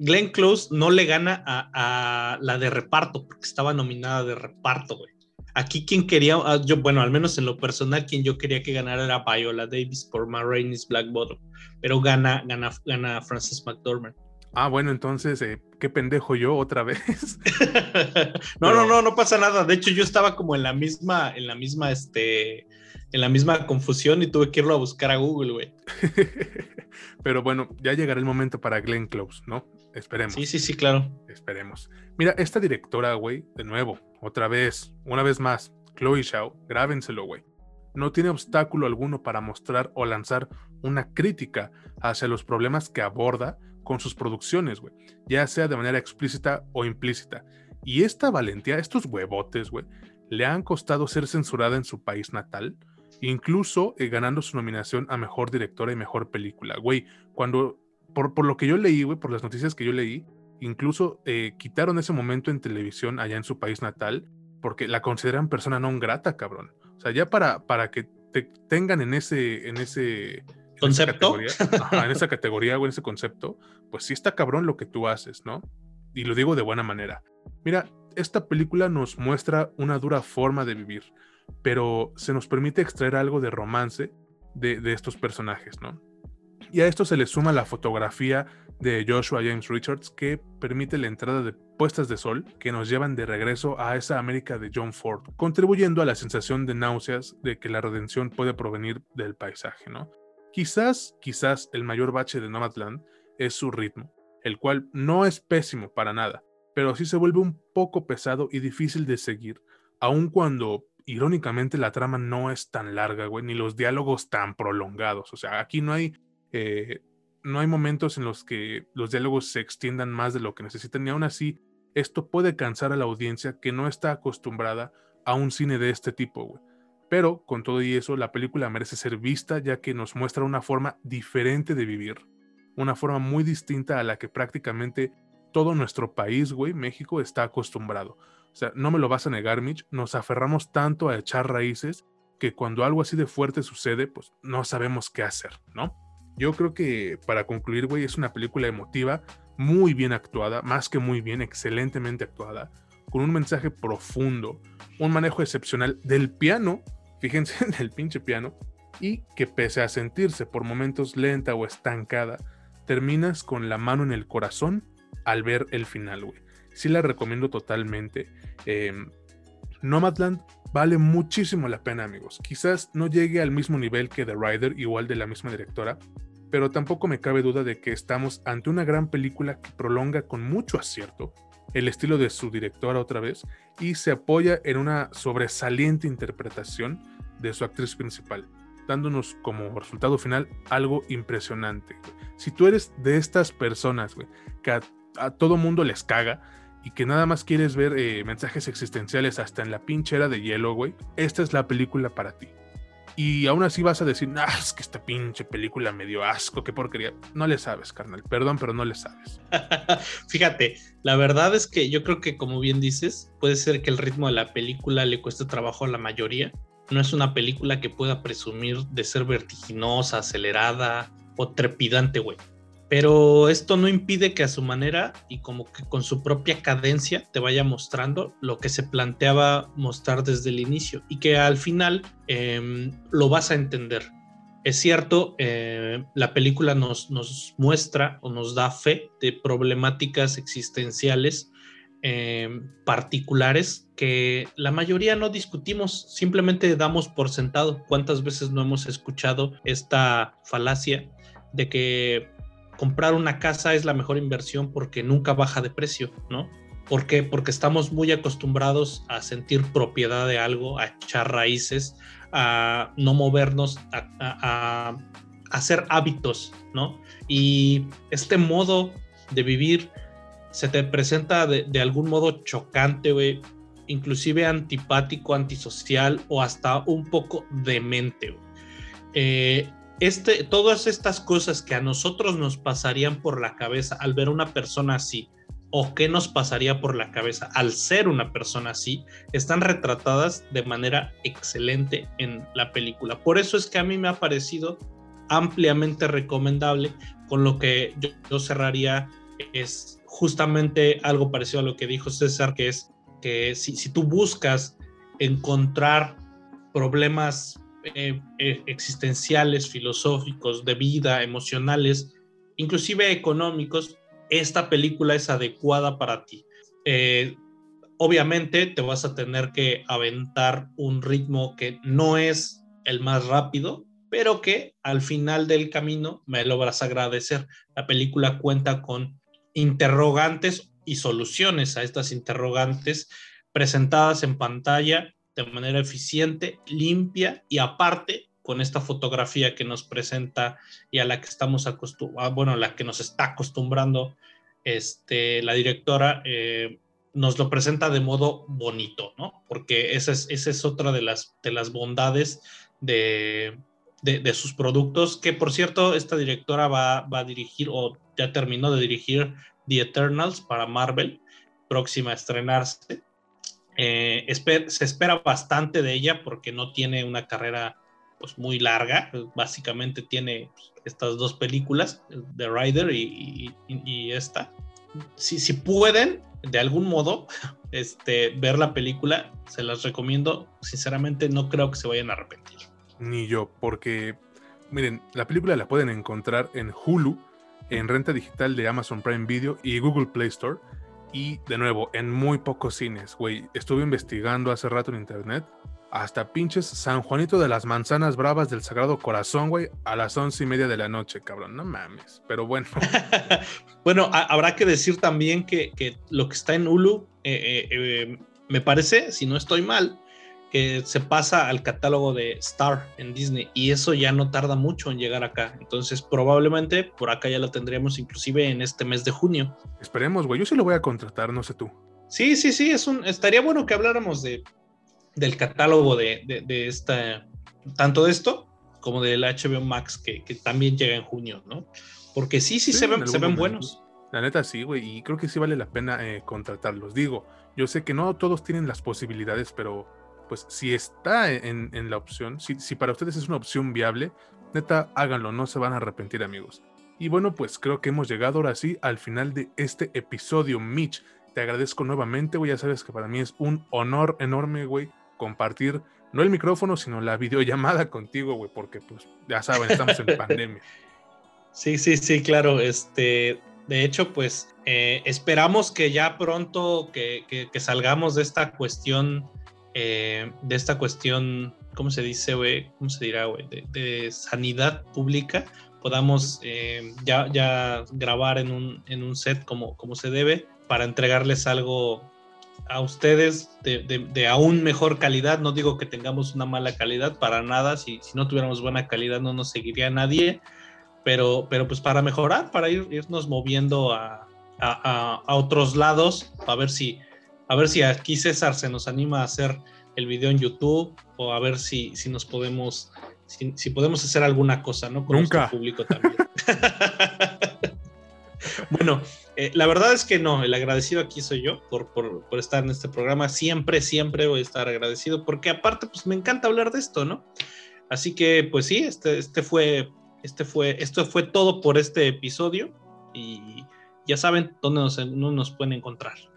Glenn Close no le gana a, la de reparto, porque estaba nominada de reparto, güey. Aquí quien quería, ah, yo, bueno, al menos en lo personal, quien yo quería que ganara era Viola Davis por Ma Rainey's Black Bottom, pero gana, gana, gana Frances McDormand. Ah, bueno, entonces, eh, qué pendejo yo otra vez. no, no, no, no pasa nada. De hecho, yo estaba como en la misma, en la misma, este, en la misma confusión y tuve que irlo a buscar a Google, güey. Pero bueno, ya llegará el momento para Glenn Close, ¿no? Esperemos. Sí, sí, sí, claro. Esperemos. Mira, esta directora, güey, de nuevo, otra vez, una vez más, Chloe Shao, grábenselo, güey. No tiene obstáculo alguno para mostrar o lanzar una crítica hacia los problemas que aborda con sus producciones, güey, ya sea de manera explícita o implícita. Y esta valentía, estos huevotes, güey, le han costado ser censurada en su país natal, incluso eh, ganando su nominación a mejor directora y mejor película. Güey, cuando por, lo que yo leí, güey, por las noticias que yo leí, incluso eh, quitaron ese momento en televisión allá en su país natal porque la consideran persona no grata, cabrón. O sea, ya para, para que te tengan en ese, en ese concepto, en esa categoría, en esa categoría o en ese concepto, pues sí está cabrón lo que tú haces, ¿no? y lo digo de buena manera. Mira, esta película nos muestra una dura forma de vivir, pero se nos permite extraer algo de romance de, de estos personajes, ¿no? Y a esto se le suma la fotografía de Joshua James Richards que permite la entrada de puestas de sol que nos llevan de regreso a esa América de John Ford, contribuyendo a la sensación de náuseas de que la redención puede provenir del paisaje, ¿no? Quizás, quizás el mayor bache de Nomadland es su ritmo, el cual no es pésimo para nada, pero sí se vuelve un poco pesado y difícil de seguir, aun cuando irónicamente la trama no es tan larga, güey, ni los diálogos tan prolongados. O sea, aquí no hay, eh, no hay momentos en los que los diálogos se extiendan más de lo que necesitan, y aún así, esto puede cansar a la audiencia que no está acostumbrada a un cine de este tipo, güey. Pero, con todo y eso, la película merece ser vista ya que nos muestra una forma diferente de vivir, una forma muy distinta a la que prácticamente todo nuestro país, güey, México, está acostumbrado. O sea, no me lo vas a negar, Mitch, nos aferramos tanto a echar raíces que cuando algo así de fuerte sucede, pues no sabemos qué hacer, ¿no? Yo creo que para concluir, güey, es una película emotiva, muy bien actuada, más que muy bien, excelentemente actuada, con un mensaje profundo, un manejo excepcional del piano, fíjense, del pinche piano, y que pese a sentirse por momentos lenta o estancada, terminas con la mano en el corazón al ver el final, güey. Sí la recomiendo totalmente. Em, Nomadland vale muchísimo la pena, amigos. Quizás no llegue al mismo nivel que The Rider, igual de la misma directora, pero tampoco me cabe duda de que estamos ante una gran película que prolonga con mucho acierto el estilo de su directora otra vez y se apoya en una sobresaliente interpretación de su actriz principal, dándonos como resultado final algo impresionante. Si tú eres de estas personas que a todo mundo les caga y que nada más quieres ver eh, mensajes existenciales hasta en la pinchera de hielo, güey, esta es la película para ti. Y aún así vas a decir, ah, es que esta pinche película me dio asco, qué porquería. No le sabes, carnal. Perdón, pero no le sabes. Fíjate, la verdad es que yo creo que, como bien dices, puede ser que el ritmo de la película le cueste trabajo a la mayoría. No es una película que pueda presumir de ser vertiginosa, acelerada o trepidante, güey pero esto no impide que a su manera y como que con su propia cadencia te vaya mostrando lo que se planteaba mostrar desde el inicio y que al final em, lo vas a entender. Es cierto, eh, la película nos, nos, muestra o nos da fe de problemáticas existenciales em, particulares que la mayoría no discutimos, simplemente damos por sentado. ¿Cuántas veces no hemos escuchado esta falacia de que comprar una casa es la mejor inversión porque nunca baja de precio, ¿no? ¿Por qué? Porque estamos muy acostumbrados a sentir propiedad de algo, a echar raíces, a no movernos, a, hacer hábitos, ¿no? Y este modo de vivir se te presenta de, algún modo chocante, inclusive antipático, antisocial o hasta un poco demente. Eh, este, todas estas cosas que a nosotros nos pasarían por la cabeza al ver una persona así, o qué nos pasaría por la cabeza al ser una persona así, están retratadas de manera excelente en la película. Por eso es que a mí me ha parecido ampliamente recomendable, con lo que yo, cerraría es justamente algo parecido a lo que dijo César, que es que si, si tú buscas encontrar problemas eh, eh, existenciales, filosóficos, de vida, emocionales, inclusive económicos, esta película es adecuada para ti. Eh, obviamente te vas a tener que aventar un ritmo que no es el más rápido, pero que al final del camino me lo vas a agradecer. La película cuenta con interrogantes y soluciones a estas interrogantes presentadas en pantalla de manera eficiente, limpia y aparte con esta fotografía que nos presenta y a la que estamos acostumbrados, ah, bueno, la que nos está acostumbrando este, la directora, eh, nos lo presenta de modo bonito, ¿no? Porque esa es, es otra de las, de las bondades de, de, sus productos, que por cierto, esta directora va, va a dirigir o ya terminó de dirigir The Eternals para Marvel, próxima a estrenarse. Eh, se espera bastante de ella porque no tiene una carrera pues muy larga, básicamente tiene pues, estas dos películas, The Rider y, esta. si, si pueden, de algún modo, este, ver la película, se las recomiendo. Sinceramente, no creo que se vayan a arrepentir. Ni yo, porque, miren, la película la pueden encontrar en Hulu, en renta digital de Amazon Prime Video y Google Play Store. Y de nuevo, en muy pocos cines, güey. Estuve investigando hace rato en internet hasta pinches San Juanito de las Manzanas Bravas del Sagrado Corazón, güey, a las once y media de la noche, cabrón. No mames, pero bueno. bueno, habrá que decir también que, lo que está en Hulu, eh, eh, eh, me parece, si no estoy mal, que se pasa al catálogo de Star en Disney y eso ya no tarda mucho en llegar acá. Entonces, probablemente por acá ya lo tendríamos inclusive en este mes de junio. Esperemos, güey. Yo sí lo voy a contratar, no sé tú. Sí, sí, sí, es un estaría bueno que habláramos de del catálogo de, de, esta, tanto de esto como del HBO Max, que, también llega en junio, ¿no? Porque sí, sí, se ven, se ven buenos. La neta sí, güey, y creo que sí vale la pena eh, contratarlos. Digo, yo sé que no todos tienen las posibilidades, pero pues si está en, en la opción, si, si, para ustedes es una opción viable, neta, háganlo, no se van a arrepentir, amigos. Y bueno, pues creo que hemos llegado ahora sí al final de este episodio, Mitch. Te agradezco nuevamente, güey, ya sabes que para mí es un honor enorme, güey, compartir no el micrófono, sino la videollamada contigo, güey, porque pues ya saben, estamos en pandemia. Sí, sí, sí, claro. Este, de hecho, pues eh, esperamos que ya pronto que, que, salgamos de esta cuestión, eh, de esta cuestión, ¿cómo se dice, güey? ¿Cómo se dirá, güey? De, sanidad pública, podamos eh, ya, ya grabar en un, en un set como, como se debe para entregarles algo a ustedes de, aún mejor calidad. No digo que tengamos una mala calidad, para nada. Si, si no tuviéramos buena calidad no nos seguiría nadie. Pero, pero pues para mejorar, para ir, irnos moviendo a, otros lados, a ver si a ver si aquí César se nos anima a hacer el video en YouTube o a ver si, si nos podemos si, podemos hacer alguna cosa, ¿no? Con Nunca. nuestro público también. bueno, eh, la verdad es que no, el agradecido aquí soy yo por, por, estar en este programa. Siempre, siempre voy a estar agradecido porque aparte, pues me encanta hablar de esto, ¿no? Así que, pues sí, este, este fue, este fue, esto fue todo por este episodio y ya saben dónde nos, nos pueden encontrar.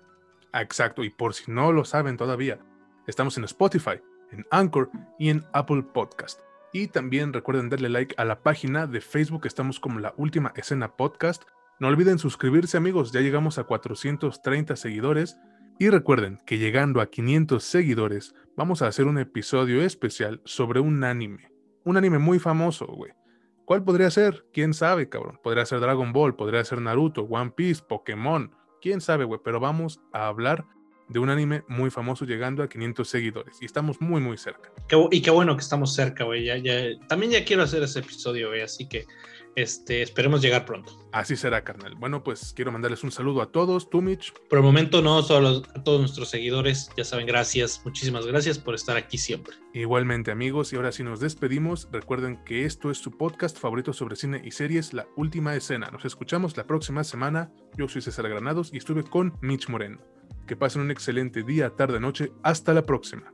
Exacto, y por si no lo saben todavía, estamos en Spotify, en Anchor y en Apple Podcast. Y también recuerden darle like a la página de Facebook, estamos como la última escena podcast no olviden suscribirse amigos, ya llegamos a 430 seguidores y recuerden que llegando a 500 seguidores vamos a hacer un episodio especial sobre un anime. Un anime muy famoso, güey. ¿Cuál podría ser? ¿Quién sabe, cabrón? Podría ser Dragon Ball, podría ser Naruto, One Piece, Pokémon. ¿Quién sabe, güey? Pero vamos a hablar de un anime muy famoso llegando a 500 seguidores y estamos muy muy cerca. y qué bueno que estamos cerca, güey. Ya, ya, también ya quiero hacer ese episodio, güey, así que este, esperemos llegar pronto. Así será, carnal. Bueno, pues quiero mandarles un saludo a todos, tú, Mitch. Por el momento, no, solo a todos nuestros seguidores. Ya saben, gracias, muchísimas gracias por estar aquí siempre. Igualmente, amigos, y ahora sí nos despedimos. Recuerden que esto es su podcast favorito sobre cine y series, La Última Escena. Nos escuchamos la próxima semana. Yo soy César Granados y estuve con Mitch Moreno. Que pasen un excelente día, tarde, noche. Hasta la próxima.